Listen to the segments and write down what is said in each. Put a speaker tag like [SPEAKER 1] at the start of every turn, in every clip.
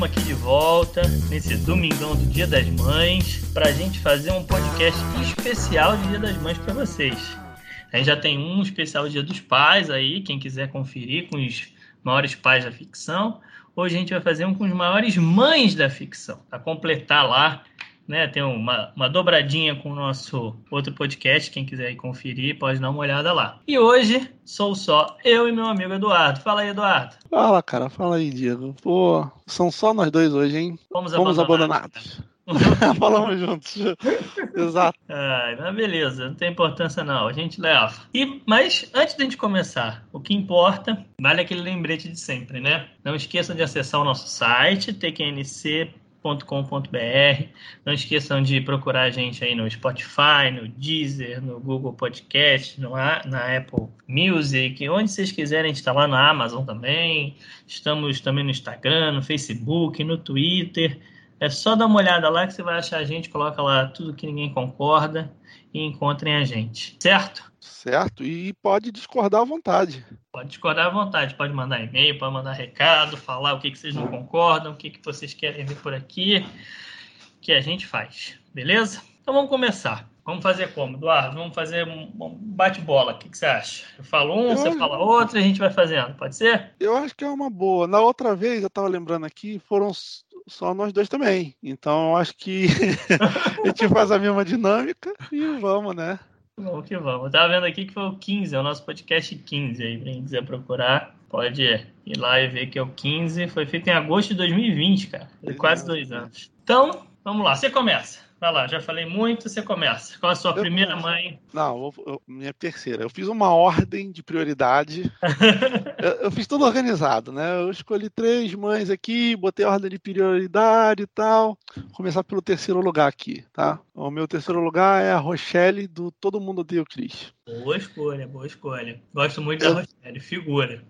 [SPEAKER 1] Estamos aqui de volta nesse domingão do Dia das Mães para a gente fazer um podcast especial de Dia das Mães para vocês. A gente já tem um especial Dia dos Pais aí, quem quiser conferir com os maiores pais da ficção. Hoje a gente vai fazer um com os maiores mães da ficção, para completar lá né? Tem uma, uma dobradinha com o nosso outro podcast. Quem quiser ir conferir, pode dar uma olhada lá. E hoje sou só eu e meu amigo Eduardo. Fala aí, Eduardo.
[SPEAKER 2] Fala, cara. Fala aí, Diego. Pô, são só nós dois hoje, hein?
[SPEAKER 1] Fomos abandonados.
[SPEAKER 2] Falamos juntos. Exato.
[SPEAKER 1] Ai, mas beleza, não tem importância não, a gente leva. E, mas antes de a gente começar, o que importa, vale aquele lembrete de sempre, né? Não esqueçam de acessar o nosso site, tqnc com.br Não esqueçam de procurar a gente aí no Spotify, no Deezer, no Google Podcast, no, na Apple Music, onde vocês quiserem instalar na Amazon também. Estamos também no Instagram, no Facebook, no Twitter. É só dar uma olhada lá que você vai achar a gente, coloca lá tudo que ninguém concorda e encontrem a gente, certo?
[SPEAKER 2] Certo, e pode discordar à vontade.
[SPEAKER 1] Pode discordar à vontade, pode mandar e-mail, pode mandar recado, falar o que, que vocês não concordam, o que, que vocês querem ver por aqui, que a gente faz, beleza? Então vamos começar. Vamos fazer como, Eduardo? Vamos fazer um bate-bola. O que, que, você acha? Eu falo um, eu você acho... fala outro e a gente vai fazendo. Pode ser?
[SPEAKER 2] Eu acho que é uma boa. Na outra vez, eu estava lembrando aqui, foram só nós dois também. Então eu acho que a gente faz a mesma dinâmica e vamos, né?
[SPEAKER 1] Vamos que vamos. Eu tava vendo aqui que foi o 15, é o nosso podcast 15 aí, quem quiser procurar. Pode ir lá e ver que é o 15. Foi feito em agosto de 2020, cara. Foi quase dois anos. Então, vamos lá. Você começa. Vai lá, já falei muito, você começa. Qual a sua eu, primeira mãe?
[SPEAKER 2] Não, eu, minha terceira. Eu fiz uma ordem de prioridade. eu, eu, fiz tudo organizado, né? Eu escolhi três mães aqui, botei ordem de prioridade e tal. Vou começar pelo terceiro lugar aqui, tá? O meu terceiro lugar é a Rochelle do Todo Mundo Odeia o Cris.
[SPEAKER 1] Boa escolha, boa escolha. Gosto muito da Rochelle, figura.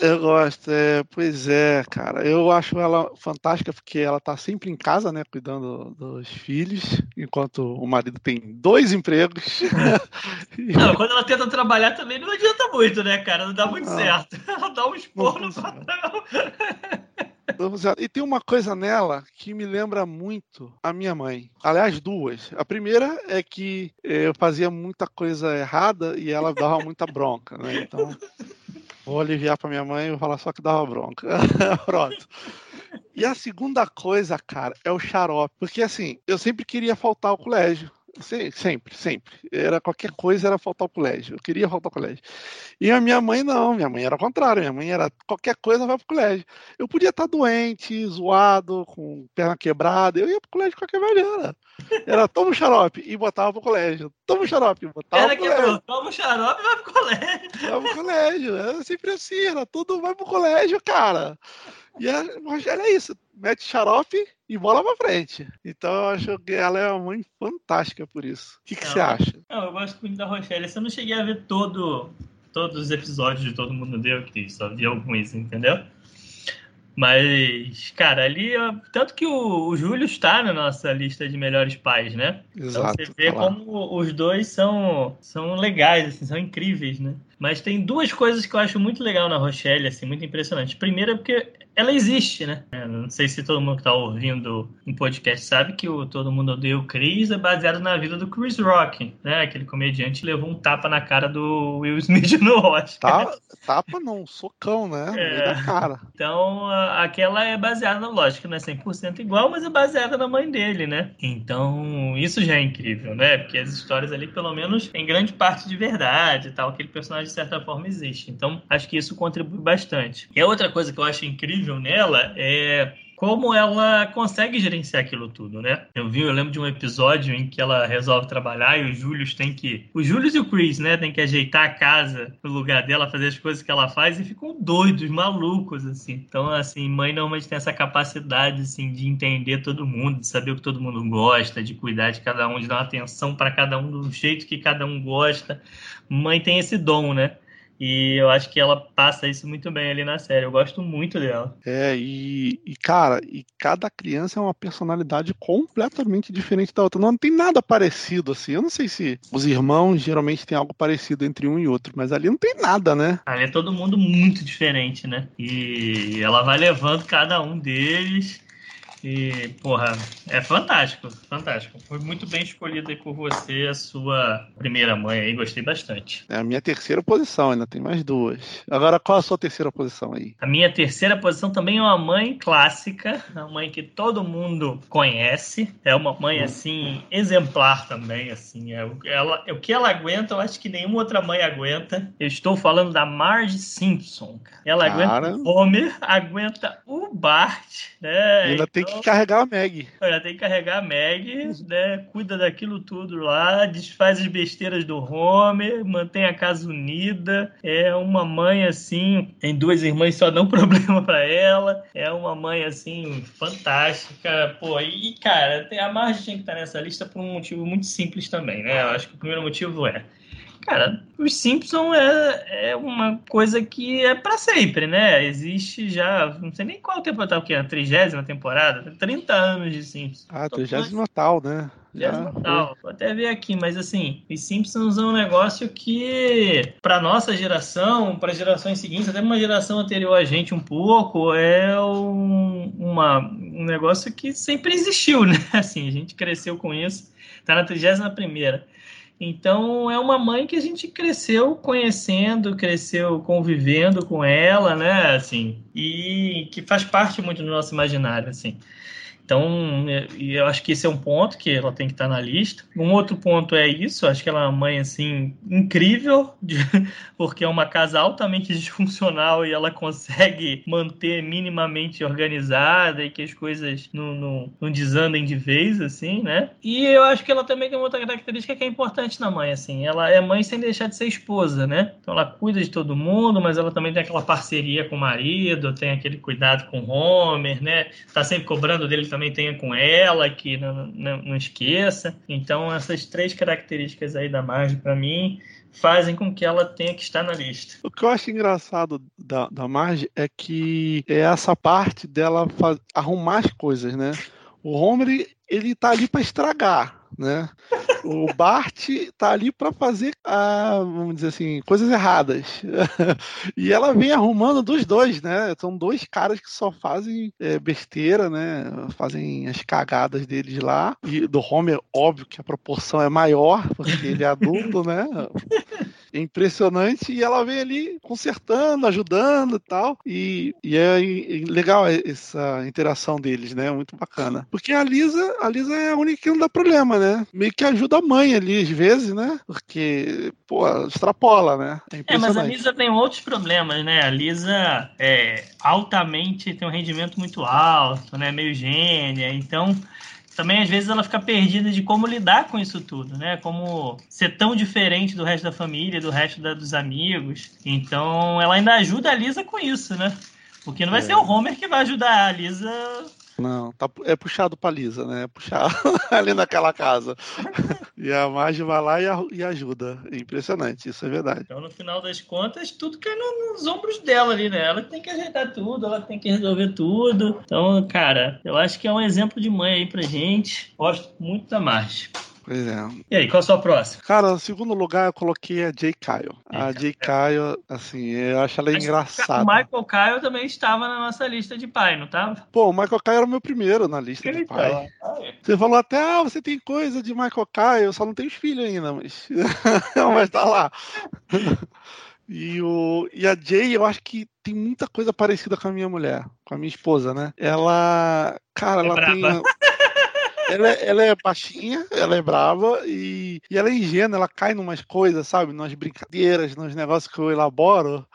[SPEAKER 2] Eu gosto, é, pois é, cara. Eu acho ela fantástica porque ela tá sempre em casa, né, cuidando dos filhos, enquanto o marido tem dois empregos.
[SPEAKER 1] Não, quando ela tenta trabalhar também não adianta muito, né, cara? Não dá muito não, certo. Ela dá um esporro no patrão.
[SPEAKER 2] E tem uma coisa nela que me lembra muito a minha mãe. Aliás, duas. A primeira é que eh, eu fazia muita coisa errada e ela dava muita bronca, né? Então, Vou aliviar para minha mãe e vou falar só que dava bronca. Pronto. E a segunda coisa, cara, é o xarope. Porque assim, eu sempre queria faltar ao colégio. Sempre, sempre. Era qualquer coisa era faltar ao colégio. Eu queria faltar ao colégio. E a minha mãe não, minha mãe era o contrário. Minha mãe era qualquer coisa vai pro colégio. Eu podia estar doente, zoado, com perna quebrada, eu ia pro colégio de qualquer maneira. Era toma o xarope e botava pro colégio. Toma o xarope, botava
[SPEAKER 1] era pro colégio. Quebrou. Toma o xarope e vai pro colégio.
[SPEAKER 2] Vai pro colégio. Era sempre assim, era tudo vai pro colégio, cara. E a Rogério é isso, mete xarope e bola pra frente. Então eu acho que ela é uma mãe fantástica por isso. O que, que você acha?
[SPEAKER 1] Não, eu gosto muito da Rochelle. Eu não cheguei a ver todo, todos os episódios de Todo Mundo Deu, que só vi alguns, entendeu? Mas, cara, ali, tanto que o, o Júlio está na nossa lista de melhores pais, né?
[SPEAKER 2] Exato.
[SPEAKER 1] Então você vê como os dois são, são legais, assim, são incríveis, né? Mas tem duas coisas que eu acho muito legal na Rochelle, assim, muito impressionante. Primeiro é porque ela existe, né? Eu não sei se todo mundo que está ouvindo um podcast sabe que o Todo Mundo Odeia o Chris é baseado na vida do Chris Rock, né? Aquele comediante levou um tapa na cara do Will Smith no Oscar.
[SPEAKER 2] Tá, tapa não, socão, né? É. Cara.
[SPEAKER 1] Então, aquela é baseada, lógico, não é 100% igual, mas é baseada na mãe dele, né? Então, isso já é incrível, né? Porque as histórias ali, pelo menos, em grande parte de verdade e tal, aquele personagem de certa forma existe. Então, acho que isso contribui bastante. E a outra coisa que eu acho incrível nela é como ela consegue gerenciar aquilo tudo, né? Eu vi, eu lembro de um episódio em que ela resolve trabalhar e o Júlio tem que. O Júlio e o Chris, né? Tem que ajeitar a casa no lugar dela, fazer as coisas que ela faz e ficam doidos, malucos, assim. Então, assim, mãe normalmente tem essa capacidade, assim, de entender todo mundo, de saber o que todo mundo gosta, de cuidar de cada um, de dar atenção para cada um do jeito que cada um gosta. Mãe tem esse dom, né? E eu acho que ela passa isso muito bem ali na série. Eu gosto muito dela.
[SPEAKER 2] É, e, e cara, e cada criança é uma personalidade completamente diferente da outra. Não tem nada parecido, assim. Eu não sei se os irmãos geralmente têm algo parecido entre um e outro, mas ali não tem nada, né?
[SPEAKER 1] Ali é todo mundo muito diferente, né? E ela vai levando cada um deles e, porra, é fantástico, fantástico. Foi muito bem escolhido aí por você, a sua primeira mãe aí, gostei bastante.
[SPEAKER 2] É a minha terceira posição, ainda tem mais duas. Agora, qual a sua terceira posição aí?
[SPEAKER 1] A minha terceira posição também é uma mãe clássica, uma mãe que todo mundo conhece. É uma mãe, assim, exemplar também, assim. É, ela, é o que ela aguenta, eu acho que nenhuma outra mãe aguenta. Eu estou falando da Marge Simpson. Ela Cara... aguenta o Homer, aguenta o Bart, né?
[SPEAKER 2] ainda tem que carregar a Meg.
[SPEAKER 1] Já tem que carregar a Meg, né? Cuida daquilo tudo lá, desfaz as besteiras do Homer, mantém a casa unida. É uma mãe assim, tem duas irmãs, só dão problema para ela. É uma mãe assim, fantástica. Pô, e cara, a Marge tinha que estar nessa lista por um motivo muito simples também, né? Eu acho que o primeiro motivo é Cara, os Simpsons é, é uma coisa que é para sempre, né? Existe já, não sei nem qual tempo tá, o que? A trigésima temporada? 30 anos de Simpsons.
[SPEAKER 2] Ah, trigésima tal, né?
[SPEAKER 1] Já tal. Vou até ver aqui, mas assim, os Simpsons é um negócio que, para nossa geração, para gerações seguintes, até uma geração anterior a gente um pouco, é um, uma, um negócio que sempre existiu, né? Assim, a gente cresceu com isso. Tá na trigésima primeira. Então é uma mãe que a gente cresceu conhecendo, cresceu convivendo com ela, né? Assim, e que faz parte muito do nosso imaginário, assim. Então, é, eu acho que esse é um ponto que ela tem que estar na lista. Um outro ponto é isso, acho que ela é uma mãe, assim, incrível, de, porque é uma casa altamente disfuncional e ela consegue manter minimamente organizada e que as coisas não, não, não desandem de vez, assim, né? E eu acho que ela também tem uma outra característica que é importante na mãe, assim, ela é mãe sem deixar de ser esposa, né? Então ela cuida de todo mundo, mas ela também tem aquela parceria com o marido, tem aquele cuidado com o Homer, né? Tá sempre cobrando dele também também tenha com ela, que não, não, não esqueça. Então, essas três características aí da Marge, para mim, fazem com que ela tenha que estar na lista.
[SPEAKER 2] O que eu acho engraçado da, da Marge é que é essa parte dela faz, arrumar as coisas, né? O Homer, ele tá ali para estragar né? O Bart tá ali para fazer, ah, vamos dizer assim, coisas erradas. e ela vem arrumando dos dois, né? São dois caras que só fazem é, besteira, né? Fazem as cagadas deles lá. E do Homer, óbvio que a proporção é maior, porque ele é adulto, né? É impressionante e ela vem ali consertando, ajudando e tal. E, e é legal essa interação deles, né? Muito bacana. Porque a Lisa, a Lisa é a única que não dá problema, né? Meio que ajuda a mãe ali, às vezes, né? Porque, pô, extrapola, né?
[SPEAKER 1] É, é mas a Lisa tem outros problemas, né? A Lisa é altamente, tem um rendimento muito alto, né? Meio gênia, então também às vezes ela fica perdida de como lidar com isso tudo, né? Como ser tão diferente do resto da família, do resto da, dos amigos. Então ela ainda ajuda a Lisa com isso, né? Porque não vai é. ser o Homer que vai ajudar a Lisa
[SPEAKER 2] não, tá, é puxado pra Lisa, né? É puxado ali naquela casa. e a Marge vai lá e, a, e, ajuda. Impressionante, isso é verdade.
[SPEAKER 1] Então, no final das contas, tudo cai no, nos ombros dela ali, né? Ela tem que ajeitar tudo, ela tem que resolver tudo. Então, cara, eu acho que é um exemplo de mãe aí pra gente. Gosto muito da Marge.
[SPEAKER 2] Pois é.
[SPEAKER 1] E aí, qual a sua próxima?
[SPEAKER 2] Cara, no segundo lugar eu coloquei a Jay Kyle. A Jay Kyle, assim, eu acho ela engraçada.
[SPEAKER 1] O Michael Kyle também estava na nossa lista de pai, não estava?
[SPEAKER 2] Pô, o Michael Kyle era o meu primeiro na lista Ele de pai. Ah, é. Você falou até, ah, você tem coisa de Michael Kyle, eu só não tenho filho ainda, mas. mas tá lá. E, o, e a Jay, eu acho que tem muita coisa parecida com a minha mulher, com a minha esposa, né? Ela. Cara, é ela brava. tem ela, é, ela é baixinha, ela é brava e, e ela é ingênua, ela cai numas coisas, sabe? Numas brincadeiras, nos negócios que eu elaboro.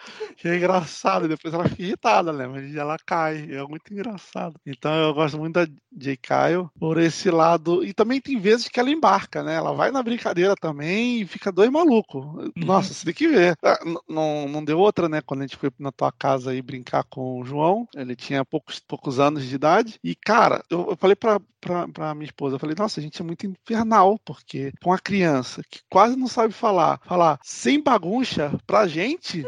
[SPEAKER 2] E é engraçado, depois ela fica irritada, né? Mas ela cai, é muito engraçado. Então eu gosto muito da J. Kyle por esse lado. E também tem vezes que ela embarca, né? Ela vai na brincadeira também e fica dois malucos. Uhum. Nossa, você tem que ver. Ah, não, não deu outra, né? Quando a gente foi na tua casa aí brincar com o João, ele tinha poucos, poucos anos de idade. E, cara, eu, eu falei pra, pra, pra minha esposa, eu falei, nossa, a gente é muito infernal, porque com a criança que quase não sabe falar, falar sem bagunça pra gente.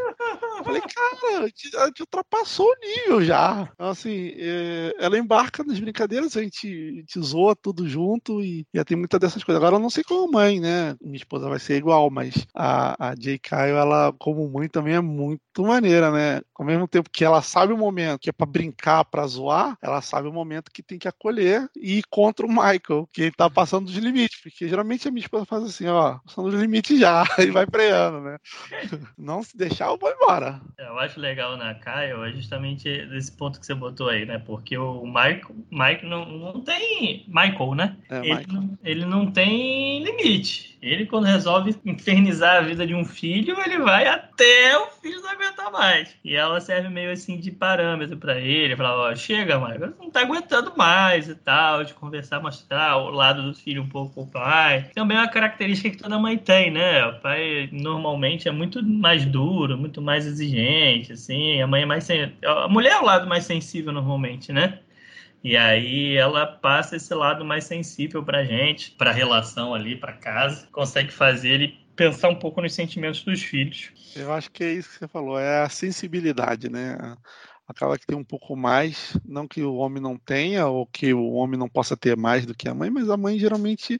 [SPEAKER 2] Falei, cara, a gente, ultrapassou o nível já. Então, assim, é, ela embarca nas brincadeiras, a gente, a zoa tudo junto e, e tem muitas dessas coisas. Agora eu não sei como mãe, né? Minha esposa vai ser igual, mas a, a J. Kyle, ela, como mãe, também é muito maneira, né? Ao mesmo tempo que ela sabe o momento que é para brincar, para zoar, ela sabe o momento que tem que acolher e ir contra o Michael, que tá passando dos limites. Porque geralmente a minha esposa faz assim, ó, passando dos limites já, e vai freando, né? Não se deixar, eu vou embora.
[SPEAKER 1] Eu acho legal na Kyle é justamente esse ponto que você botou aí, né? Porque o Michael, Michael não, não tem. Michael, né? É, ele, Michael. Não, ele não tem limite. Ele, quando resolve infernizar a vida de um filho, ele vai até o filho não aguentar mais. E ela serve meio assim de parâmetro para ele. Fala, ó, chega, Michael, não tá aguentando mais e tal, de conversar, mostrar o lado do filho um pouco com o pai. Também é uma característica que toda mãe tem, né? O pai normalmente é muito mais duro, muito mais exigente, assim. A mãe é mais. A mulher é o lado mais sensível normalmente, né? E aí ela passa esse lado mais sensível pra gente, pra relação ali, pra casa, consegue fazer ele pensar um pouco nos sentimentos dos filhos.
[SPEAKER 2] Eu acho que é isso que você falou, é a sensibilidade, né? Acaba que tem um pouco mais, não que o homem não tenha, ou que o homem não possa ter mais do que a mãe, mas a mãe geralmente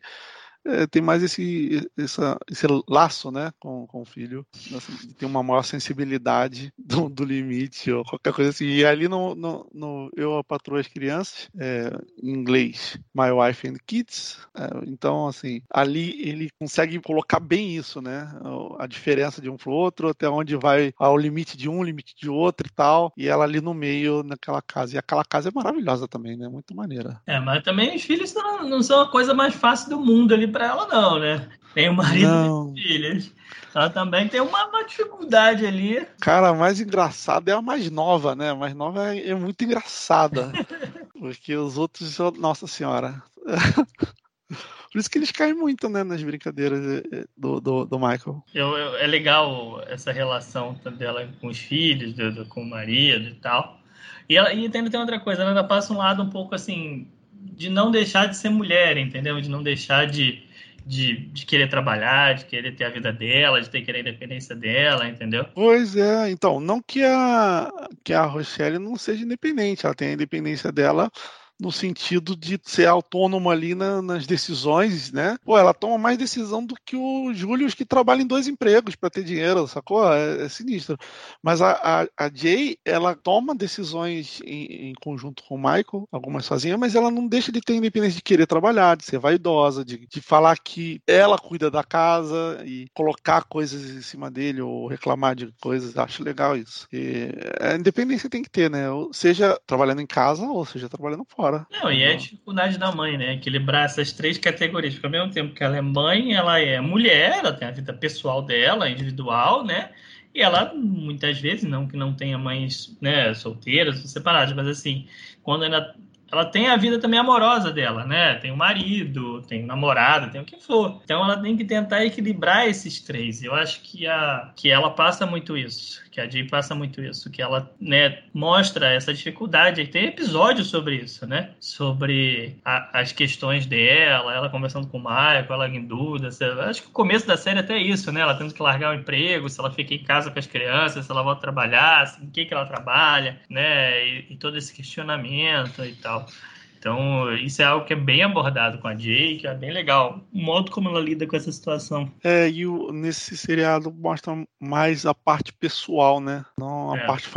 [SPEAKER 2] é, tem mais esse, essa, esse laço né, com, com o filho, tem uma maior sensibilidade do, do, limite ou qualquer coisa assim. E ali no, no, no Eu Patroa as Crianças, é, em inglês, My Wife and Kids, é, então assim, ali ele consegue colocar bem isso, né? A diferença de um pro outro, até onde vai ao limite de um, limite de outro e tal, e ela ali no meio, naquela casa. E aquela casa é maravilhosa também, né? Muito maneira.
[SPEAKER 1] É, mas também os filhos não, não são a coisa mais fácil do mundo ali para ela, não, né? Tem o marido não. e filhas. Ela também tem uma, uma, dificuldade ali.
[SPEAKER 2] Cara, a mais engraçada é a mais nova, né? A mais nova é, é muito engraçada. porque os outros, nossa senhora. Por isso que eles caem muito, né, nas brincadeiras eh, eh, do, do, do Michael.
[SPEAKER 1] Eu, eu, é legal essa relação dela com os filhos, do, do, com o marido e tal. E, ela, e tem, tem outra coisa, ela ainda passa um lado um pouco assim, de não deixar de ser mulher, entendeu? De não deixar de, de, de, querer trabalhar, de querer ter a vida dela, de ter querer a independência dela, entendeu?
[SPEAKER 2] Pois é, então, não que a, que a Rochelle não seja independente, ela tem a independência dela no sentido de ser autônoma ali na, nas decisões, né? Pô, ela toma mais decisão do que o Júlio que trabalha em dois empregos para ter dinheiro, sacou? É, é sinistro. Mas a, a, a, Jay, ela toma decisões em, em, conjunto com o Michael, algumas sozinha, mas ela não deixa de ter independência de querer trabalhar, de ser vaidosa, de, de falar que ela cuida da casa e colocar coisas em cima dele ou reclamar de coisas. Acho legal isso. E a independência tem que ter, né? Seja trabalhando em casa ou seja trabalhando fora
[SPEAKER 1] Não, e é a dificuldade da mãe, né? Equilibrar essas três categorias. Porque ao mesmo tempo que ela é mãe, ela é mulher, ela tem a vida pessoal dela, individual, né? E ela, muitas vezes, não que não tenha mães né, solteiras, separadas, mas assim, quando ainda ela tem a vida também amorosa dela, né? Tem o marido, tem o namorado, tem o que for. Então ela tem que tentar equilibrar esses três. Eu acho que a que ela passa muito isso que a Jay passa muito isso, que ela né, mostra essa dificuldade. Tem episódios sobre isso, né? Sobre a, as questões dela, ela conversando com o Michael, ela em dúvida. acho que o começo da série é até isso, né? Ela tendo que largar o emprego, se ela fica em casa com as crianças, se ela volta a trabalhar, em que, que ela trabalha, né? E, e todo esse questionamento e tal. Então, isso é algo que é bem abordado com a Jay, que é bem legal. O modo como ela lida com essa situação.
[SPEAKER 2] É, e o, nesse seriado mostra mais a parte pessoal, né? Não a é. parte.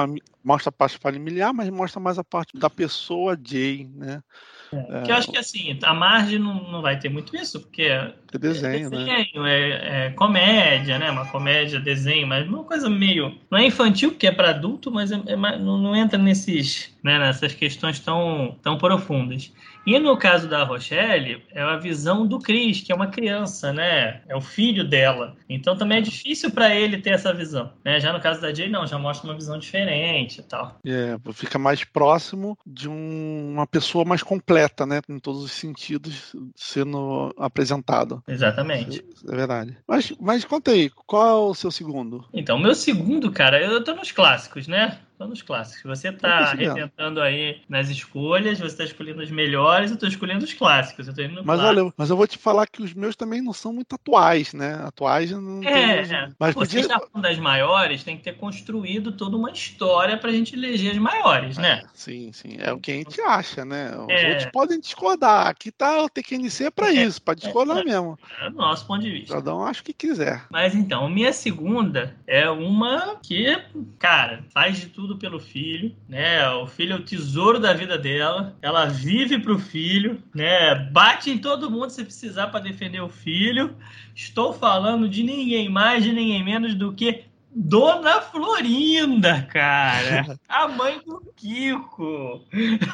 [SPEAKER 2] Mostra a parte familiar, mas mostra mais a parte da pessoa Jay, né?
[SPEAKER 1] É, que eu acho que assim, a margem não, não vai ter muito isso, porque é,
[SPEAKER 2] desenho, é,
[SPEAKER 1] desenho né? é, é, comédia, né? Uma comédia, desenho, mas uma coisa meio. Não é infantil, porque é para adulto, mas é, é não, não, entra nesses, né, nessas questões tão, tão profundas. E no caso da Rochelle, é a visão do Chris, que é uma criança, né? É o filho dela. Então também é difícil para ele ter essa visão. Né? Já no caso da Jay, não, já mostra uma visão diferente e tal.
[SPEAKER 2] É, fica mais próximo de um, uma pessoa mais completa, né? Em todos os sentidos sendo apresentado.
[SPEAKER 1] Exatamente.
[SPEAKER 2] É, é verdade. Mas, mas conta aí, qual é o seu segundo?
[SPEAKER 1] Então, meu segundo, cara, eu tô nos clássicos, né? Nos clássicos. Você está arrebentando aí nas escolhas, você está escolhendo as melhores, eu estou escolhendo os clássicos. Eu
[SPEAKER 2] mas olha, mas eu vou te falar que os meus também não são muito atuais, né? Atuais não.
[SPEAKER 1] É, tem... é. mas Pô, podia... você está falando das maiores, tem que ter construído toda uma história para a gente eleger as maiores, né?
[SPEAKER 2] É, sim, sim. É o que a gente acha, né? Os é. outros podem discordar. Aqui tá o TQNC para é, isso, para discordar
[SPEAKER 1] é,
[SPEAKER 2] mesmo.
[SPEAKER 1] É o nosso ponto de vista.
[SPEAKER 2] Cada um acha o que quiser.
[SPEAKER 1] Mas então, minha segunda é uma que, cara, faz de tudo tudo pelo filho, né? O filho é o tesouro da vida dela. Ela vive pro filho, né? Bate em todo mundo se precisar para defender o filho. Estou falando de ninguém mais, de ninguém menos do que Dona Florinda, cara. A mãe do Kiko.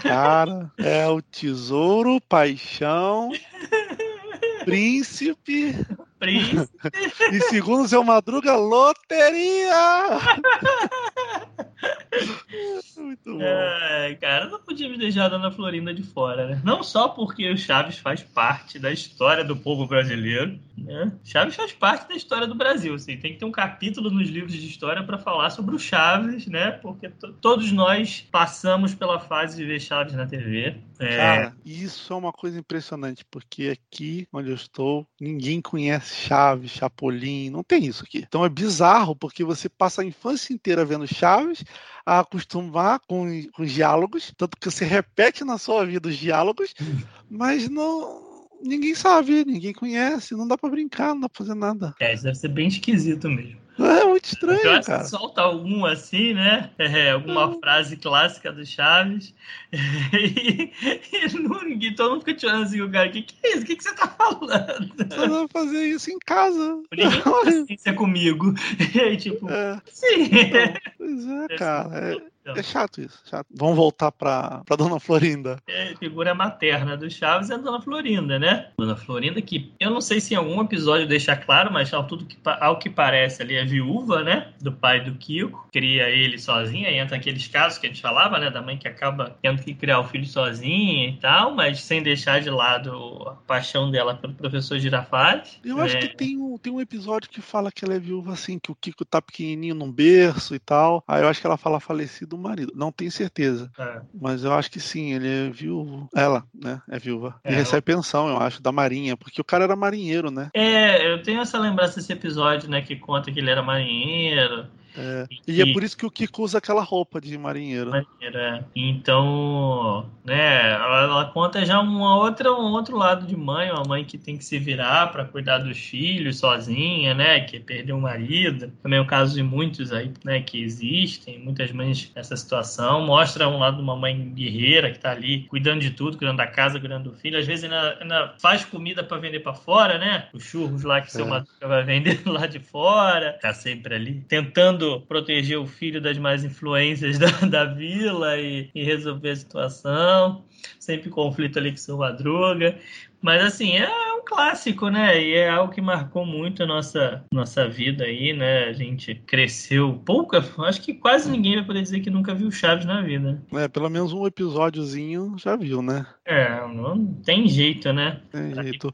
[SPEAKER 2] Cara, é o tesouro, paixão, príncipe.
[SPEAKER 1] Príncipe.
[SPEAKER 2] e segundo seu Madruga, loteria! Muito bom.
[SPEAKER 1] É, cara, não podíamos deixar a Dona Florinda de fora, né? Não só porque o Chaves faz parte da história do povo brasileiro, né? Chaves faz parte da história do Brasil, assim. Tem que ter um capítulo nos livros de história para falar sobre o Chaves, né? Porque todos nós passamos pela fase de ver Chaves na TV.
[SPEAKER 2] É... Cara, isso é uma coisa impressionante, porque aqui onde eu estou, ninguém conhece Chaves, Chapolin, não tem isso aqui. Então é bizarro, porque você passa a infância inteira vendo Chaves, a acostumar com, com os diálogos, tanto que você repete na sua vida os diálogos, mas não ninguém sabe, ninguém conhece, não dá para brincar, não dá pra fazer nada.
[SPEAKER 1] É, isso deve ser bem esquisito mesmo.
[SPEAKER 2] É muito estranho, acho cara.
[SPEAKER 1] Solta algum assim, né? É, alguma é. frase clássica do Chaves. E, e, ninguém, todo mundo fica te olhando assim, o cara, o que, que é isso? O que, que você tá falando?
[SPEAKER 2] Você vai fazer isso em casa.
[SPEAKER 1] Ninguém tem paciência comigo. E aí, tipo,
[SPEAKER 2] é. sim. Então, pois é, cara. É, é chato isso. Chato. Vamos voltar pra, pra Dona Florinda.
[SPEAKER 1] É, figura materna do Chaves é a Dona Florinda, né? Dona Florinda, que eu não sei se em algum episódio deixa claro, mas ao, tudo que, ao que parece ali é viúva, né? Do pai do Kiko. Cria ele sozinha. E entra aqueles casos que a gente falava, né? Da mãe que acaba tendo que criar o filho sozinha e tal, mas sem deixar de lado a paixão dela pelo professor Girafales.
[SPEAKER 2] Eu acho que tem um, tem um episódio que fala que ela é viúva assim, que o Kiko tá pequenininho num berço e tal. Aí eu acho que ela fala falecido do marido. Não tenho certeza. É. Mas eu acho que sim, ele é viúvo. Ela, né? É viúva. É, e recebe ela... pensão, eu acho, da Marinha, porque o cara era marinheiro, né?
[SPEAKER 1] É, eu tenho essa lembrança desse episódio, né? Que conta que ele era marinheiro.
[SPEAKER 2] É. E, é por isso que o Kiko usa aquela roupa de marinheiro.
[SPEAKER 1] Marinheiro, é. Então, né, ela, ela, conta já uma outra, um outro lado de mãe, uma mãe que tem que se virar para cuidar dos filhos sozinha, né, que perdeu o marido. Também é o caso de muitos aí, né, que existem, muitas mães nessa situação. Mostra um lado de uma mãe guerreira que tá ali cuidando de tudo, cuidando da casa, cuidando do filho. Às vezes ainda, ainda faz comida para vender para fora, né? Os churros lá que é. seu Madruga vai vender lá de fora. Tá sempre ali tentando tentando proteger o filho das mais influências da, da vila e, e resolver a situação. Sempre conflito ali com seu Madruga. Mas assim, é clássico, né? E é algo que marcou muito a nossa, nossa vida aí, né? A gente cresceu pouca, acho que quase ninguém vai poder dizer que nunca viu Chaves na vida.
[SPEAKER 2] É, pelo menos um episódiozinho já viu, né?
[SPEAKER 1] É, não tem jeito, né?
[SPEAKER 2] Tem jeito.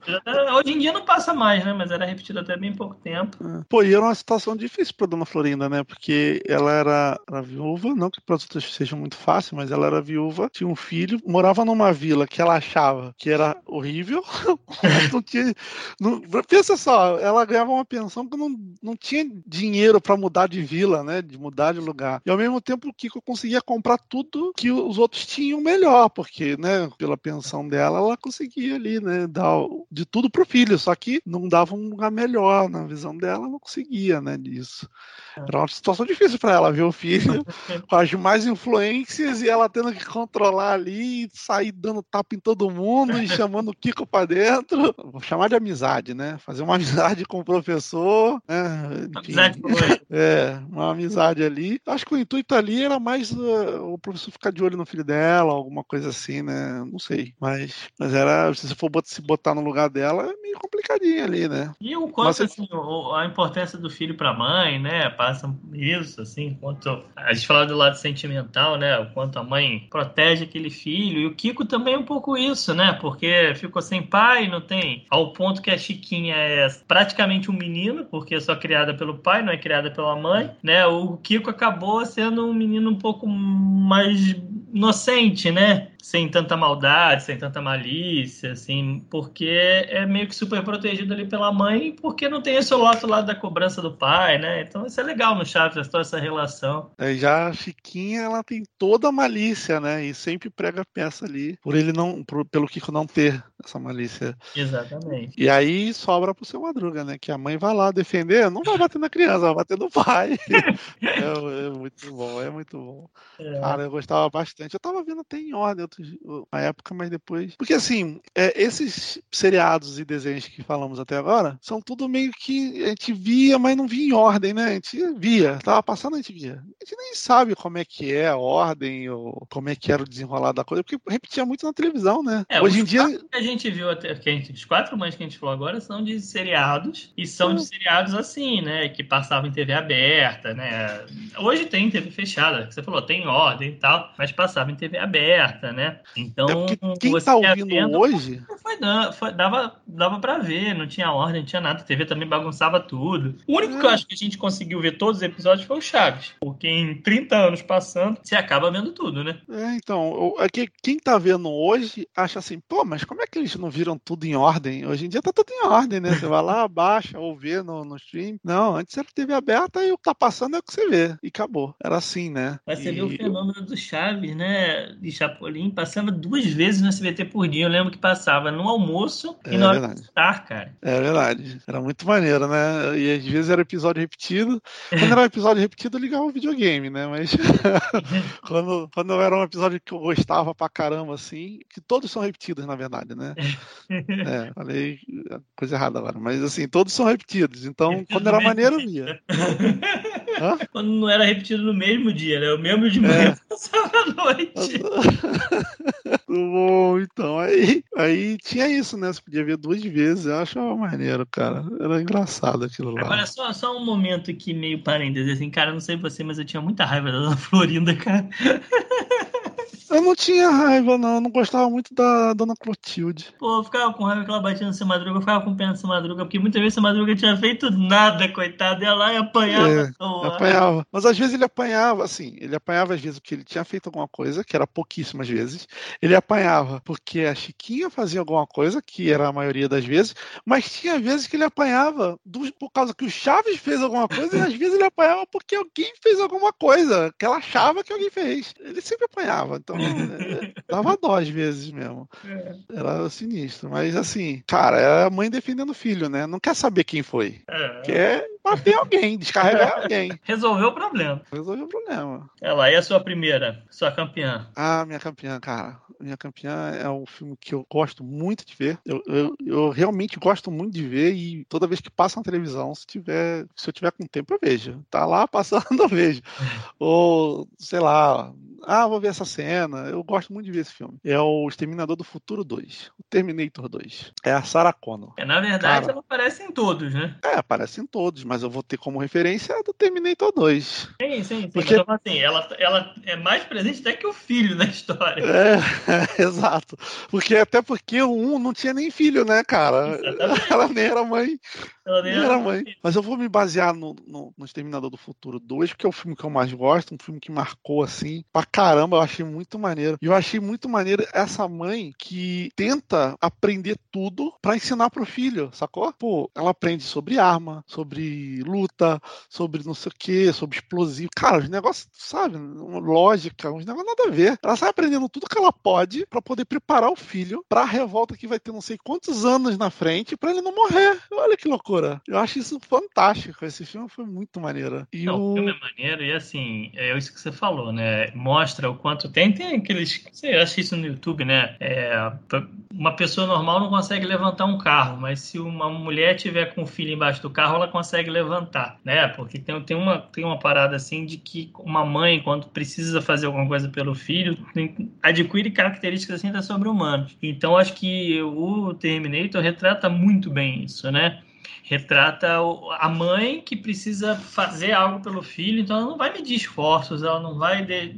[SPEAKER 1] hoje em dia não passa mais, né? Mas era repetido até bem pouco tempo.
[SPEAKER 2] É. Pô, e era uma situação difícil pra Dona Florinda, né? Porque ela era, era viúva, não que para as outras seja muito fácil, mas ela era viúva, tinha um filho, morava numa vila que ela achava que era horrível não tinha, não, pensa só, ela ganhava uma pensão que não, não tinha dinheiro para mudar de vila, né? De mudar de lugar. E ao mesmo tempo o Kiko conseguia comprar tudo que os outros tinham melhor, porque, né, pela pensão dela, ela conseguia ali, né, dar de tudo pro filho, só que não dava um lugar melhor na visão dela, não conseguia, né, disso. Era uma situação difícil para ela ver o filho com as mais influências e ela tendo que controlar ali, sair dando tapa em todo mundo e chamando o Kiko para dentro. Vou chamar de amizade, né? Fazer uma amizade com o professor, né? Enfim,
[SPEAKER 1] Amizade com ele.
[SPEAKER 2] é, uma amizade ali. Acho que o intuito ali era mais uh, o professor ficar de olho no filho dela, alguma coisa assim, né? Não sei. Mas, mas era, se você for bot- se botar no lugar dela, é meio complicadinho ali, né?
[SPEAKER 1] E o quanto, assim, o- a importância do filho para a mãe, né? Passa isso, assim, quanto. A gente fala do lado sentimental, né? O quanto a mãe protege aquele filho. E o Kiko também é um pouco isso, né? Porque ficou sem pai, não tem. Ao ponto que a Chiquinha é praticamente um menino, porque é só criada pelo pai, não é criada pela mãe, né? O Kiko acabou sendo um menino um pouco mais inocente, né? Sem tanta maldade, sem tanta malícia, assim, porque é meio que super protegido ali pela mãe, porque não tem esse outro lado da cobrança do pai, né? Então isso é legal no Chaves, toda essa relação.
[SPEAKER 2] Aí já a Chiquinha, ela tem toda a malícia, né? E sempre prega a peça ali, por ele não, por- pelo Kiko não ter essa malícia.
[SPEAKER 1] Exatamente.
[SPEAKER 2] E aí sobra pro seu Madruga, né? Que a mãe vai lá defender, não vai bater na criança, vai bater no pai. é, é muito bom, é muito bom.
[SPEAKER 1] É.
[SPEAKER 2] Cara, eu gostava bastante. Eu tava vendo até em ordem outros, uma época, mas depois. Porque assim, é, esses seriados e desenhos que falamos até agora são tudo meio que a gente via, mas não via em ordem, né? A gente via, tava passando, a gente via. A gente nem sabe como é que é a ordem ou como é que era o desenrolar da coisa, porque repetia muito na televisão, né?
[SPEAKER 1] É,
[SPEAKER 2] Hoje em dia.
[SPEAKER 1] a gente viu até que a gente, os quatro mães que a gente falou agora são de seriados e são de
[SPEAKER 2] Hum.
[SPEAKER 1] seriados assim, né? Que passavam em TV aberta, né? Hoje tem TV fechada, que você falou, tem ordem e tal, mas passava em TV aberta, né? Então,
[SPEAKER 2] É porque quem
[SPEAKER 1] você
[SPEAKER 2] tá
[SPEAKER 1] ia
[SPEAKER 2] ouvindo
[SPEAKER 1] vendo,
[SPEAKER 2] hoje.
[SPEAKER 1] foi, foi- dava, dava pra ver, não tinha ordem, não tinha nada. A TV também bagunçava tudo. O único que eu
[SPEAKER 2] É.
[SPEAKER 1] acho que a gente conseguiu ver todos os episódios foi o Chaves, porque em 30 anos passando, você acaba vendo tudo, né?
[SPEAKER 2] É, então, o- é que quem tá vendo hoje acha assim, pô, mas como é que eles não viram tudo em ordem? Hoje em dia tá tudo em ordem, né? Você vai lá, baixa ou vê no, no stream. Não, antes era TV aberta e o que tá passando é o que você vê. E acabou. Era assim, né?
[SPEAKER 1] Mas você
[SPEAKER 2] E-
[SPEAKER 1] vê o fenômeno do Chaves, né? De Chapolin, passava duas vezes no SBT por dia. Eu lembro que passava no almoço e
[SPEAKER 2] É
[SPEAKER 1] na hora
[SPEAKER 2] verdade.
[SPEAKER 1] estar, cara.
[SPEAKER 2] É verdade. Era muito maneiro, né? E às vezes era episódio repetido. Quando era um episódio repetido, eu ligava o videogame, né? Mas quando, quando era um episódio que eu gostava pra caramba, assim, que todos são repetidos, na verdade, né? É, falei coisa errada agora. Mas assim, todos são repetidos. Então, quando era maneiro, eu via. Hã?
[SPEAKER 1] Quando não era repetido no mesmo dia, né? O mesmo de manhã passava à noite.
[SPEAKER 2] Muito bom, então. Aí, aí tinha isso, né? Você podia ver duas vezes. Eu achava maneiro, cara. Era engraçado aquilo lá.
[SPEAKER 1] Agora, só, só um momento aqui, meio parênteses, assim, cara, não sei você, mas eu tinha muita raiva da Dona Florinda, cara.
[SPEAKER 2] Eu não tinha raiva, não. Eu não gostava muito da Dona Clotilde.
[SPEAKER 1] Pô, eu ficava com raiva que ela batia no seu Madruga, eu ficava com pena do seu Madruga, porque muitas vezes o seu Madruga tinha feito nada, coitado, ia lá e apanhava.
[SPEAKER 2] É, Apanhava. Mas às vezes ele apanhava, assim, ele apanhava às vezes porque ele tinha feito alguma coisa, que era pouquíssimas vezes. Ele apanhava porque a Chiquinha fazia alguma coisa, que era a maioria das vezes, mas tinha vezes que ele apanhava do- por causa que o Chaves fez alguma coisa, e às vezes ele apanhava porque alguém fez alguma coisa, que ela achava que alguém fez. Ele sempre apanhava, então dava dó às vezes mesmo. Era sinistro. Mas assim, cara, é a mãe defendendo o filho, né? Não quer saber quem foi.
[SPEAKER 1] É.
[SPEAKER 2] Quer bater alguém, descarregar alguém.
[SPEAKER 1] Resolveu o problema.
[SPEAKER 2] Resolveu o problema.
[SPEAKER 1] Ela, e a sua primeira? Sua campeã?
[SPEAKER 2] Ah, minha campeã, cara. Minha campeã é um filme que eu gosto muito de ver. Eu, eu, eu realmente gosto muito de ver e toda vez que passa na televisão, se tiver, se eu tiver com tempo, eu vejo. Tá lá passando, eu vejo. Ou, sei lá, ah, vou ver essa cena. Eu gosto muito de ver esse filme. É o Exterminador do Futuro 2. O Terminator 2. É a Sarah Connor.
[SPEAKER 1] É, na verdade,
[SPEAKER 2] Cara.
[SPEAKER 1] ela aparece em todos, né?
[SPEAKER 2] É, aparecem todos, mas eu vou ter como referência a do Terminator 2.
[SPEAKER 1] Sim, sim, sim.
[SPEAKER 2] Porque-
[SPEAKER 1] Mas falo assim, ela, ela é mais presente até que o filho na história.
[SPEAKER 2] É, exato. Porque até porque o um não tinha nem filho, né, cara?
[SPEAKER 1] Exatamente.
[SPEAKER 2] Ela nem era mãe,
[SPEAKER 1] Ela
[SPEAKER 2] nem
[SPEAKER 1] nem
[SPEAKER 2] era mãe. Mas eu vou me basear no, no, no Exterminador do Futuro 2, porque é o filme que eu mais gosto, um filme que marcou assim, pra caramba, eu achei muito maneiro. E eu achei muito maneiro essa mãe que tenta aprender tudo pra ensinar pro filho, sacou? Pô, ela aprende sobre arma, sobre luta, sobre não sei o que, sobre explosivo. Cara, os negócios, sabe? Lógica, uns negócios nada a ver. Ela sai aprendendo tudo que ela pode pra poder preparar o filho pra revolta que vai ter não sei quantos anos na frente pra ele não morrer. Olha que loucura. Eu acho isso fantástico. Esse filme foi muito maneiro. E
[SPEAKER 1] Não, o
[SPEAKER 2] o.
[SPEAKER 1] filme é maneiro e assim, é isso que você falou, né? Mostra o quanto tem. Tem aqueles. Eu achei isso no YouTube, né? É, uma pessoa normal não consegue levantar um carro, mas se uma mulher tiver com o filho embaixo do carro, ela consegue levantar, né? Porque tem, tem, uma, tem uma parada assim de que uma mãe, quando precisa fazer alguma coisa pelo filho, tem, adquire características assim da sobre-humanos. Então acho que o Terminator retrata muito bem isso, né? retrata a mãe que precisa fazer algo pelo filho, então ela não vai medir esforços, ela não vai. De...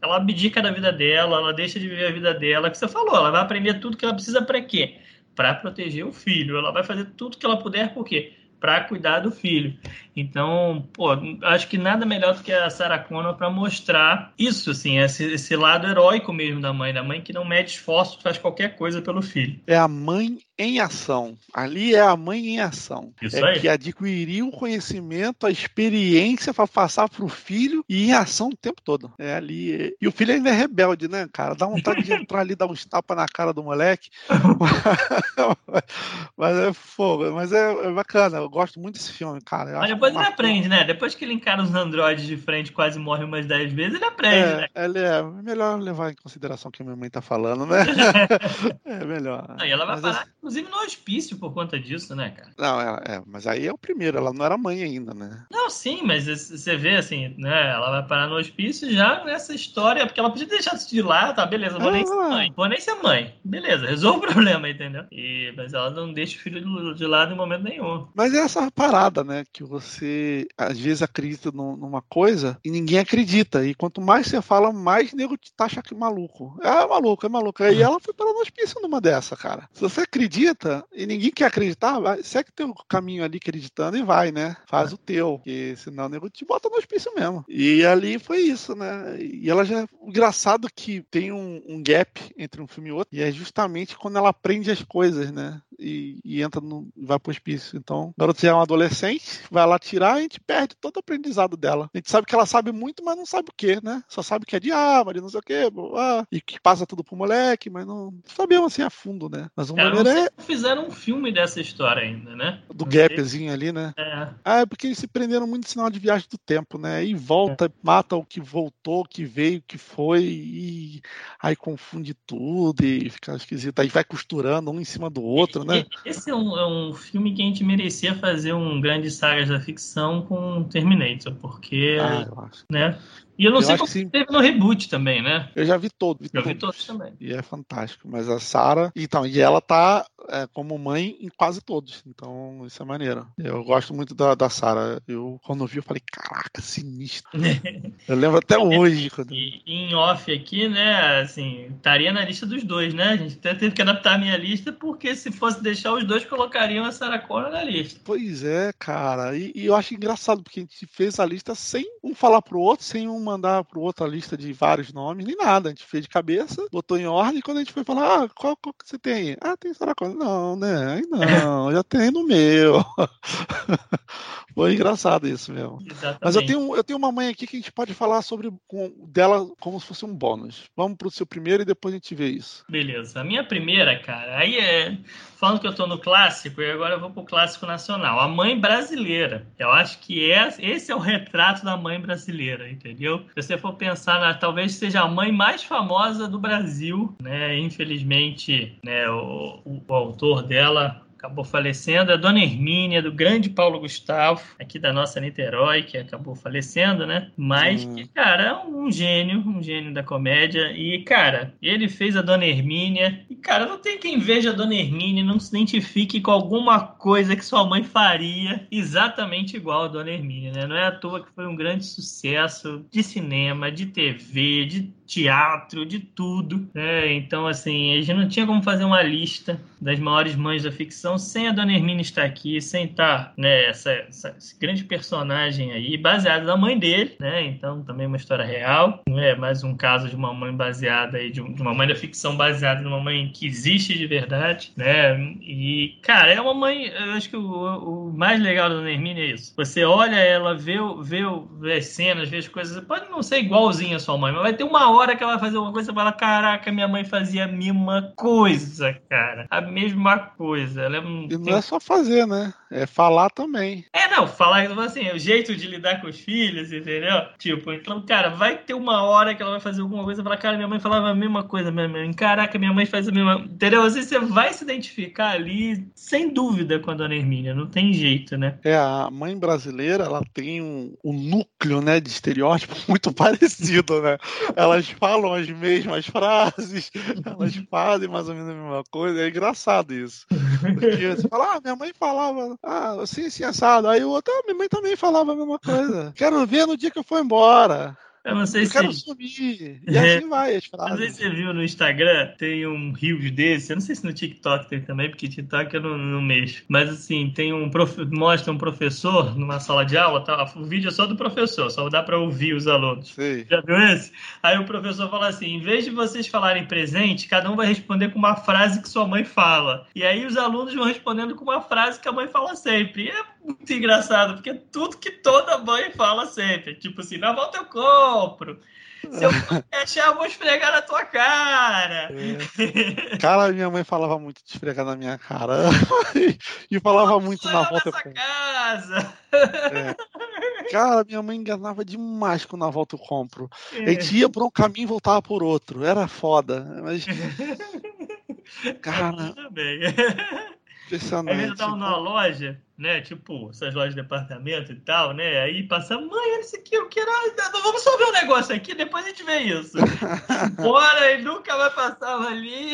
[SPEAKER 1] Ela abdica da vida dela, ela deixa de viver a vida dela, que você falou, ela vai aprender tudo que ela precisa para quê? Para proteger o filho. Ela vai fazer tudo que ela puder, por quê? Para cuidar do filho. Então, pô, acho que nada melhor do que a Sarah Connor para mostrar isso, assim, esse, esse, lado heróico mesmo da mãe, da mãe que não mede esforço, faz qualquer coisa pelo filho.
[SPEAKER 2] É a mãe em ação. Ali é a mãe em ação.
[SPEAKER 1] Isso
[SPEAKER 2] é
[SPEAKER 1] aí.
[SPEAKER 2] que adquiriu o conhecimento, a experiência para passar para o filho e em ação o tempo todo. É ali. E o filho ainda é rebelde, né, cara? Dá vontade de entrar ali, dar uns tapas na cara do moleque. mas é fogo, mas é, é, bacana. Eu gosto muito desse filme, cara.
[SPEAKER 1] Mas depois ele aprende, né? Depois que ele encara os androides de frente quase morre umas 10 vezes, ele aprende,
[SPEAKER 2] é,
[SPEAKER 1] né?
[SPEAKER 2] Ele é melhor levar em consideração o que a minha mãe tá falando, né? é melhor.
[SPEAKER 1] Não, e ela vai mas parar, inclusive, no hospício por conta disso, né, cara?
[SPEAKER 2] Não, é, é, mas aí é o primeiro, ela não era mãe ainda, né?
[SPEAKER 1] Não, sim, mas você vê assim, né? Ela vai parar no hospício já nessa história, porque ela podia deixar isso de lá, tá? Beleza, vou ah, nem ser mãe. Vou nem ser mãe. Beleza, resolve o problema, entendeu? E, mas ela não deixa o filho de lado em momento nenhum.
[SPEAKER 2] Mas é essa parada, né? Que você às vezes acredita numa coisa e ninguém acredita. E quanto mais você fala, mais nego te taxa que maluco. É maluco, é maluco. Aí ela foi parar no hospício numa dessa, cara. Se você acredita e ninguém quer acreditar, vai, segue teu caminho ali acreditando e vai, né? Faz o teu. Porque senão o nego te bota no hospício mesmo. E ali foi isso, né? E ela já. Engraçado que tem um, um gap entre um filme e outro. E é justamente quando ela aprende as coisas, né? E, e entra no. vai pro hospício. Então, o garoto já é um adolescente, vai lá tirar e a gente perde todo o aprendizado dela. A gente sabe que ela sabe muito, mas não sabe o que, né? Só sabe que é de de não sei o quê, ah, e que passa tudo pro moleque, mas não sabemos assim a fundo, né? Mas uma
[SPEAKER 1] é, maneira é. Fizeram um filme dessa história ainda, né?
[SPEAKER 2] Do gapzinho ali, né?
[SPEAKER 1] É.
[SPEAKER 2] Ah, é porque eles se prenderam muito em sinal de viagem do tempo, né? E volta, é. mata o que voltou, o que veio, o que foi, e aí confunde tudo e fica esquisito. Aí vai costurando um em cima do outro, né?
[SPEAKER 1] Esse é um, é um filme que a gente merecia fazer um grande saga da ficção com Terminator, porque. Ah, eu acho. Né? E eu não eu sei como que teve no reboot também, né?
[SPEAKER 2] Eu já vi todos.
[SPEAKER 1] Vi eu todos. vi todos também.
[SPEAKER 2] E é fantástico. Mas a Sarah. Então, e ela tá é, como mãe em quase todos. Então, isso é maneiro. Eu gosto muito da, da Sarah. Eu, quando vi, eu falei, caraca, sinistro. eu lembro até hoje. Quando...
[SPEAKER 1] E em off aqui, né? Assim, estaria na lista dos dois, né? A gente até teve que adaptar a minha lista, porque se fosse deixar os dois, colocariam a Sarah Connor na lista.
[SPEAKER 2] Pois é, cara. E, e eu acho engraçado, porque a gente fez a lista sem um falar pro outro, sem um mandar pro outro a lista de vários nomes, nem nada. A gente fez de cabeça, botou em ordem, e quando a gente foi falar, ah, qual, qual que você tem? Ah, tem Sarah Connor. Não, né? Não, já tem no meu. Foi engraçado isso mesmo.
[SPEAKER 1] Exatamente.
[SPEAKER 2] Mas eu tenho, eu tenho uma mãe aqui que a gente pode falar sobre com, dela como se fosse um bônus. Vamos pro seu primeiro e depois a gente vê isso.
[SPEAKER 1] Beleza. A minha primeira, cara, aí é. Falando que eu tô no clássico, e agora eu vou pro clássico nacional. A mãe brasileira. Eu acho que é, esse é o retrato da mãe brasileira, entendeu? Se você for pensar, na, talvez seja a mãe mais famosa do Brasil, né? Infelizmente, né, o, o, o autor dela acabou falecendo, a dona Hermínia, do grande Paulo Gustavo, aqui da nossa Niterói, que acabou falecendo, né? Mas que, cara, é um gênio, um gênio da comédia. E, cara, ele fez a dona Hermínia. E, cara, não tem quem veja a dona Hermínia e não se identifique com alguma coisa que sua mãe faria exatamente igual a dona Hermínia, né? Não é à toa que foi um grande sucesso de cinema, de TV, de teatro, de tudo. Né? Então, assim, a gente não tinha como fazer uma lista das maiores mães da ficção sem a Dona Hermínia estar aqui, sem estar, né, essa, essa esse grande personagem aí, baseado na mãe dele, né? Então, também uma história real, é mais um caso de uma mãe baseada aí, de, uma mãe da ficção baseada numa mãe que existe de verdade, né? E, cara, é uma mãe, eu acho que o, o mais legal da Dona Hermínia é isso. Você olha ela, vê, vê, vê as cenas, vê as coisas, pode não ser igualzinha a sua mãe, mas vai ter uma hora hora que ela vai fazer alguma coisa, você fala, caraca, minha mãe fazia a mesma coisa, cara. A mesma coisa. Ela é um...
[SPEAKER 2] E não é só fazer, né? É falar também.
[SPEAKER 1] É, não, falar assim, é o jeito de lidar com os filhos, entendeu? Tipo, então, cara, vai ter uma hora que ela vai fazer alguma coisa e falar, cara, minha mãe falava a mesma coisa, minha mãe, caraca, minha mãe faz a mesma. Entendeu? Às vezes você vai se identificar ali, sem dúvida, com a dona Hermínia, não tem jeito, né?
[SPEAKER 2] É, a mãe brasileira, ela tem um, um núcleo, né, de estereótipo muito parecido, né? Elas falam as mesmas frases, elas fazem mais ou menos a mesma coisa, é engraçado isso. Porque você fala, ah, minha mãe falava, ah, assim, assim, assado. Aí o outro, ah, minha mãe também falava a mesma coisa. Quero ver no dia que eu for embora.
[SPEAKER 1] Eu não sei
[SPEAKER 2] eu
[SPEAKER 1] se.
[SPEAKER 2] quero sumir. E é. assim vai as frases.
[SPEAKER 1] Não sei se você viu no Instagram, tem um rios desse. Eu não sei se no TikTok tem também, porque TikTok eu não, não mexo. Mas assim, tem um prof... mostra um professor numa sala de aula, tá? o vídeo é só do professor, só dá para ouvir os alunos.
[SPEAKER 2] Sim.
[SPEAKER 1] Já viu esse? Aí o professor fala assim: em vez de vocês falarem presente, cada um vai responder com uma frase que sua mãe fala. E aí os alunos vão respondendo com uma frase que a mãe fala sempre. E é muito engraçado, porque é tudo que toda mãe fala sempre. Tipo assim, na volta eu compro. Se eu achar, eu vou esfregar na tua cara.
[SPEAKER 2] É. Cara, minha mãe falava muito de esfregar na minha cara. e falava muito na volta compro.
[SPEAKER 1] casa.
[SPEAKER 2] É. Cara, minha mãe enganava demais com na volta eu compro. É. A gente ia por um caminho e voltava por outro. Era foda. Mas. Cara.
[SPEAKER 1] Também.
[SPEAKER 2] Impressionante.
[SPEAKER 1] Vezes eu tava numa loja, né? Tipo, essas lojas de departamento e tal, né? Aí passa, mãe, olha isso aqui, eu quero. Vamos só ver um negócio aqui, depois a gente vê isso. Bora, e nunca vai passar ali.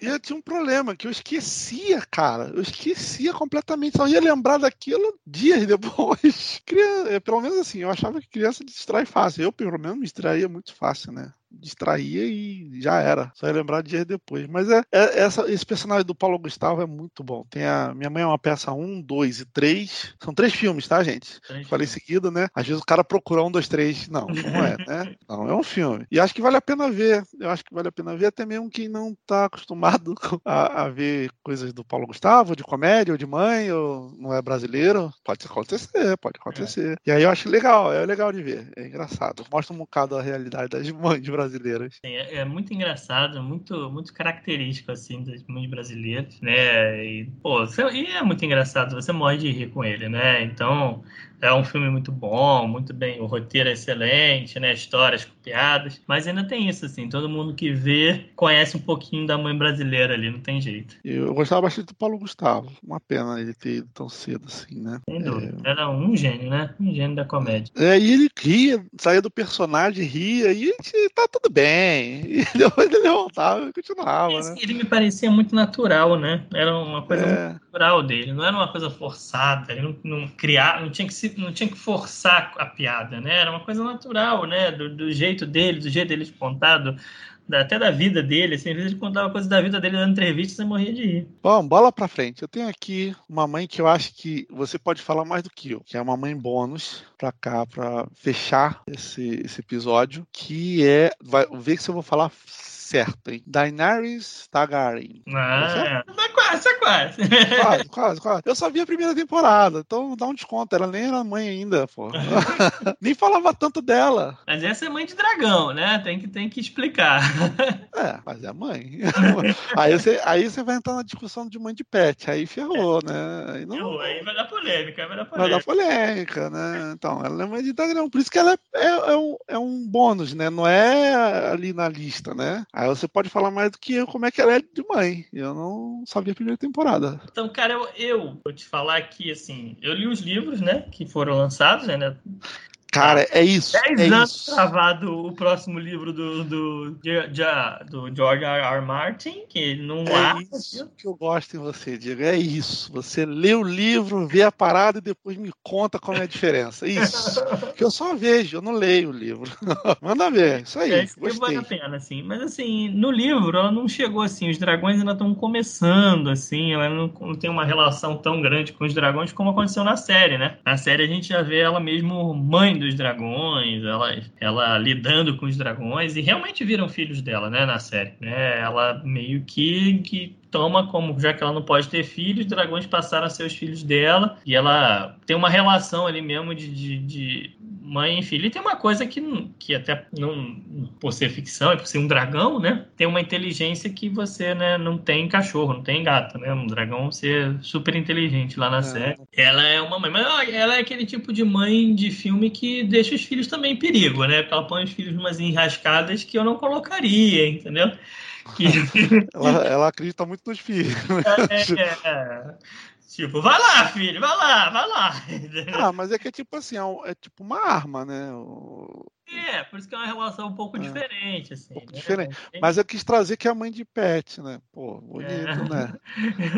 [SPEAKER 2] e eu tinha um problema, que eu esquecia, cara. Eu esquecia completamente. Só ia lembrar daquilo dias depois. Pelo menos assim, eu achava que criança distrai fácil. Eu, pelo menos, me distraía muito fácil, né? distraía e já era. Só ia lembrar dias depois. Mas é, é, essa, esse personagem do Paulo Gustavo é muito bom. Tem a Minha Mãe é uma peça 1, 2 e 3. São três filmes, tá, gente? Três Falei seguido, né? Às vezes o cara procura um, dois, três. Não, não é, né? Não, é um filme. E acho que vale a pena ver. Eu acho que vale a pena ver, até mesmo quem não tá acostumado a, a ver coisas do Paulo Gustavo, de comédia, ou de mãe, ou não é brasileiro. Pode acontecer, pode acontecer. É. E aí eu acho legal, é legal de ver. É engraçado. Mostra um bocado a realidade das mães brasileiras brasileiras.
[SPEAKER 1] É, é, muito engraçado, muito, muito característico, assim, das mães brasileiras, né? E, pô, e é muito engraçado, você morre de rir com ele, né? Então, é um filme muito bom, muito bem, o roteiro é excelente, né? Histórias piadas, mas ainda tem isso, assim, todo mundo que vê conhece um pouquinho da mãe brasileira ali, não tem jeito.
[SPEAKER 2] Eu gostava bastante do Paulo Gustavo, uma pena ele ter ido tão cedo assim, né?
[SPEAKER 1] Sem dúvida, é... era um gênio, né? Um gênio da comédia.
[SPEAKER 2] É, e ele ria, saía do personagem, ria, e a gente tá tudo bem. E depois ele voltava e continuava, né?
[SPEAKER 1] Ele me parecia muito natural, né? Era uma coisa é... muito natural dele, não era uma coisa forçada, ele não, não criar, não tinha que se não tinha que forçar a piada, né? Era uma coisa natural, né? Do, do jeito dele, do jeito dele contado, até da vida dele, assim, às vezes ele contava coisas da vida dele na entrevista e você morria de rir.
[SPEAKER 2] Bom, bola pra frente. Eu tenho aqui uma mãe que eu acho que você pode falar mais do que eu, que é uma mãe bônus pra cá, pra fechar esse, esse episódio, que é, vai se eu vou falar certo, hein? Daenerys Targaryen.
[SPEAKER 1] Ah, tá quase, tá quase.
[SPEAKER 2] Quase, quase, quase. Eu só vi a primeira temporada, então dá um desconto. Ela nem era mãe ainda, pô. nem falava tanto dela.
[SPEAKER 1] Mas essa é mãe de dragão, né? Tem que, tem que explicar.
[SPEAKER 2] É, mas é mãe. aí, você, aí você vai entrar na discussão de mãe de pet, aí ferrou, né?
[SPEAKER 1] Aí, não... aí vai dar polêmica, vai dar polêmica.
[SPEAKER 2] Vai dar polêmica, né? Então, ela é mãe de dragão. Por isso que ela é, é, é um, é um bônus, né? Não é ali na lista, né? Aí você pode falar mais do que eu como é que ela é de mãe. Eu não sabia a primeira temporada.
[SPEAKER 1] Então, cara, eu, eu vou te falar que, assim, eu li os livros, né, que foram lançados, né,
[SPEAKER 2] Cara, é isso. 10
[SPEAKER 1] é
[SPEAKER 2] anos
[SPEAKER 1] isso. travado o próximo livro do, do, de, do George R. R. Martin, que não
[SPEAKER 2] é há. isso que eu gosto em você, Diego. É isso. Você lê o livro, vê a parada e depois me conta qual é a diferença. Isso. que eu só vejo, eu não leio o livro. Manda ver. Isso aí. É, isso
[SPEAKER 1] vale a pena, assim. Mas assim, no livro ela não chegou assim. Os dragões ainda estão começando, assim. Ela não, não tem uma relação tão grande com os dragões como aconteceu na série, né? Na série a gente já vê ela mesmo mãe dos dragões, ela, ela lidando com os dragões, e realmente viram filhos dela, né, na série. Né? Ela meio que, que toma como, já que ela não pode ter filhos, dragões passaram a ser os filhos dela, e ela tem uma relação ali mesmo de, de, de mãe e filho. E tem uma coisa que, que até não, por ser ficção e por ser um dragão, né? Tem uma inteligência que você né, não tem cachorro, não tem gato, né? Um dragão ser super inteligente lá na é. série. Ela é uma mãe, mas ela é aquele tipo de mãe de filme que deixa os filhos também em perigo, né? Porque ela põe os filhos umas enrascadas que eu não colocaria, entendeu?
[SPEAKER 2] Que... ela, ela, acredita muito nos filhos.
[SPEAKER 1] É, é, Tipo, vai lá, filho, vai lá, vai lá.
[SPEAKER 2] Ah, mas é que é tipo assim, é, é tipo uma arma, né? O...
[SPEAKER 1] É, por isso que é uma relação um pouco é. diferente, assim. Um pouco
[SPEAKER 2] né? diferente. Mas eu quis trazer que é a mãe de pet, né? Pô, bonito, é. né?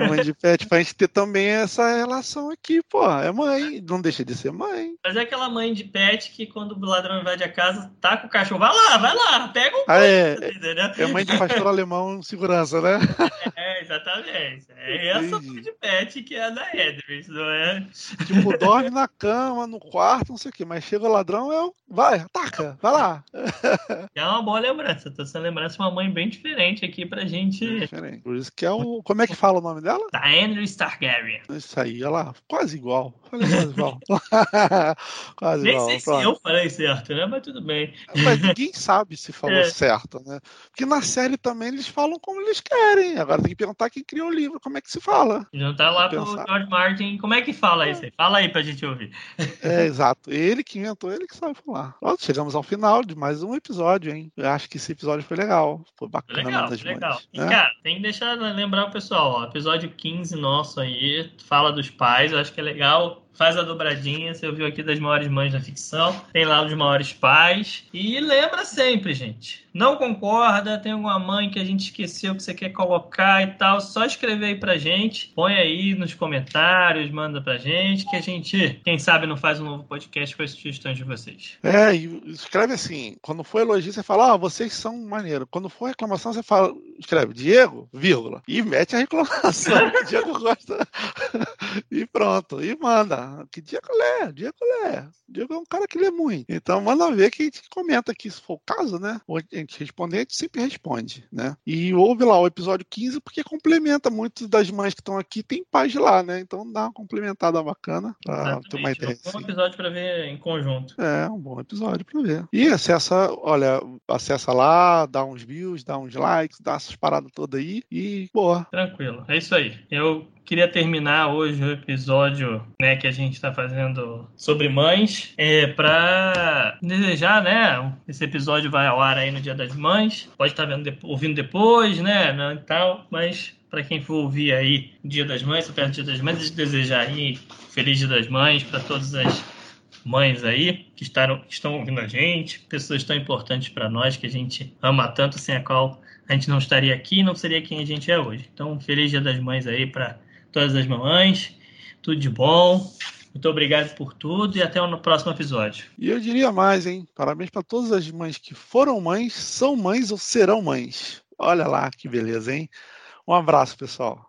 [SPEAKER 2] A mãe de pet, pra gente ter também essa relação aqui, pô. É mãe, não deixa de ser mãe.
[SPEAKER 1] Mas é aquela mãe de pet que quando o ladrão invade a casa, tá com o cachorro. Vai lá, vai lá, pega um
[SPEAKER 2] ah, é, entendeu? É mãe de pastor alemão segurança, né?
[SPEAKER 1] É, exatamente. É essa mãe de pet que é a da Edris, não é?
[SPEAKER 2] Tipo, dorme na cama, no quarto, não sei o quê, mas chega o ladrão, eu. Vai, ataca! Vai lá.
[SPEAKER 1] É uma boa lembrança. Tô sendo lembrança uma mãe bem diferente aqui pra gente.
[SPEAKER 2] Diferente. Por isso que é o. Como é que fala o nome dela?
[SPEAKER 1] Daenerys Targaryen.
[SPEAKER 2] Isso aí, olha lá. Quase igual. Falei quase igual.
[SPEAKER 1] quase Nem igual. sei Pronto. se eu falei certo, né? Mas tudo bem.
[SPEAKER 2] Mas ninguém sabe se falou é. certo, né? Porque na série também eles falam como eles querem. Agora tem que perguntar quem criou o livro, como é que se fala.
[SPEAKER 1] Já tá lá pro George Martin. Como é que fala é. isso aí? Fala aí pra gente ouvir.
[SPEAKER 2] É, exato. Ele que inventou, ele que sabe falar. Pronto, chegamos chegamos ao final de mais um episódio, hein? Eu acho que esse episódio foi legal. Foi bacana.
[SPEAKER 1] Legal, legal. E, né? cara, tem que deixar lembrar o pessoal, ó, episódio 15 nosso aí, fala dos pais, eu acho que é legal faz a dobradinha. Você ouviu aqui das maiores mães da ficção, tem lá os maiores pais. E lembra sempre, gente. Não concorda, tem alguma mãe que a gente esqueceu que você quer colocar e tal, só escrever aí pra gente. Põe aí nos comentários, manda pra gente, que a gente, quem sabe, não faz um novo podcast com as sugestões de vocês.
[SPEAKER 2] É, escreve assim: quando for elogio, você fala, ah, vocês são maneiro. Quando for reclamação, você fala, escreve Diego, vírgula, e mete a reclamação Diego gosta. e pronto, e manda que Diego lê, Diego lê. Diego é um cara que lê muito. Então manda ver que a gente comenta aqui, se for o caso, né? Ou a gente responder, a gente sempre responde, né? E ouve lá o episódio 15, porque complementa muito das mães que estão aqui, tem pais lá, né? Então dá uma complementada bacana pra Exatamente. ter uma ideia.
[SPEAKER 1] É um bom episódio para ver em conjunto.
[SPEAKER 2] É, um bom episódio para ver. E acessa, olha, acessa lá, dá uns views, dá uns likes, dá essas paradas todas aí e boa.
[SPEAKER 1] Tranquilo, é isso aí. Eu queria terminar hoje o episódio né, que a gente está fazendo sobre mães é, para desejar, né? Esse episódio vai ao ar aí no Dia das Mães. Pode estar tá vendo, ouvindo depois, né? e tal, mas para quem for ouvir aí Dia das Mães, do Dia das Mães, desejar aí Feliz Dia das Mães para todas as mães aí que, estão que estão ouvindo a gente, pessoas tão importantes para nós que a gente ama tanto, sem a qual a gente não estaria aqui, não seria quem a gente é hoje. Então, feliz Dia das Mães aí para todas as mamães. Tudo de bom. Muito obrigado por tudo e até o próximo episódio.
[SPEAKER 2] E eu diria mais, hein? Parabéns para todas as mães que foram mães, são mães ou serão mães. Olha lá que beleza, hein? Um abraço, pessoal.